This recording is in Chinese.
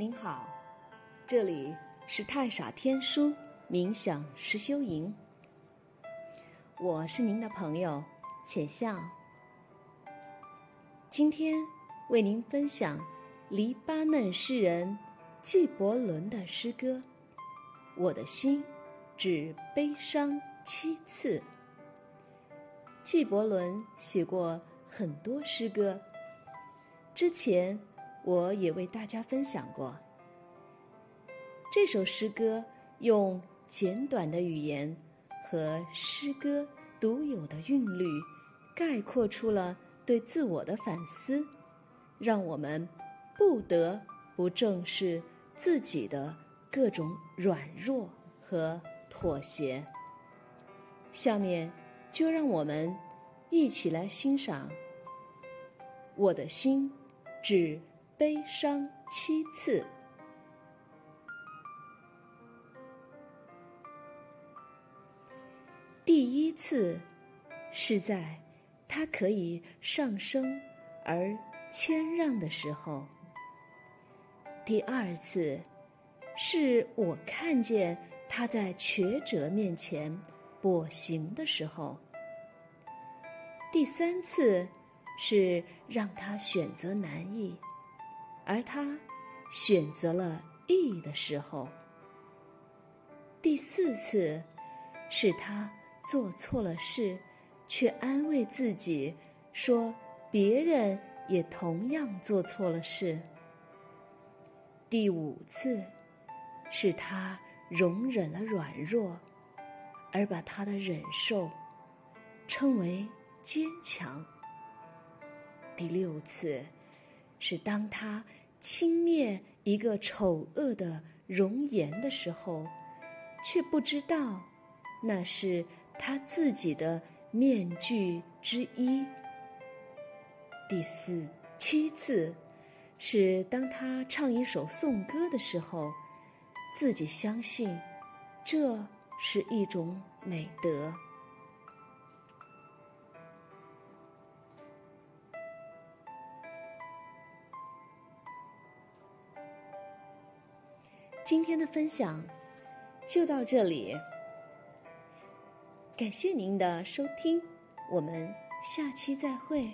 您好，这里是太傻天书冥想实修营，我是您的朋友浅笑。今天为您分享黎巴嫩诗人纪伯伦的诗歌《我的心只悲伤七次》。纪伯伦写过很多诗歌，之前。我也为大家分享过这首诗歌，用简短的语言和诗歌独有的韵律，概括出了对自我的反思，让我们不得不正视自己的各种软弱和妥协。下面就让我们一起来欣赏《我的心》，指。悲伤七次。第一次是在他可以上升而谦让的时候；第二次是我看见他在瘸者面前跛行的时候；第三次是让他选择难易。而他选择了义的时候，第四次是他做错了事，却安慰自己说别人也同样做错了事。第五次是他容忍了软弱，而把他的忍受称为坚强。第六次是当他。轻蔑一个丑恶的容颜的时候，却不知道那是他自己的面具之一。第四七次，是当他唱一首颂歌的时候，自己相信这是一种美德。今天的分享就到这里，感谢您的收听，我们下期再会。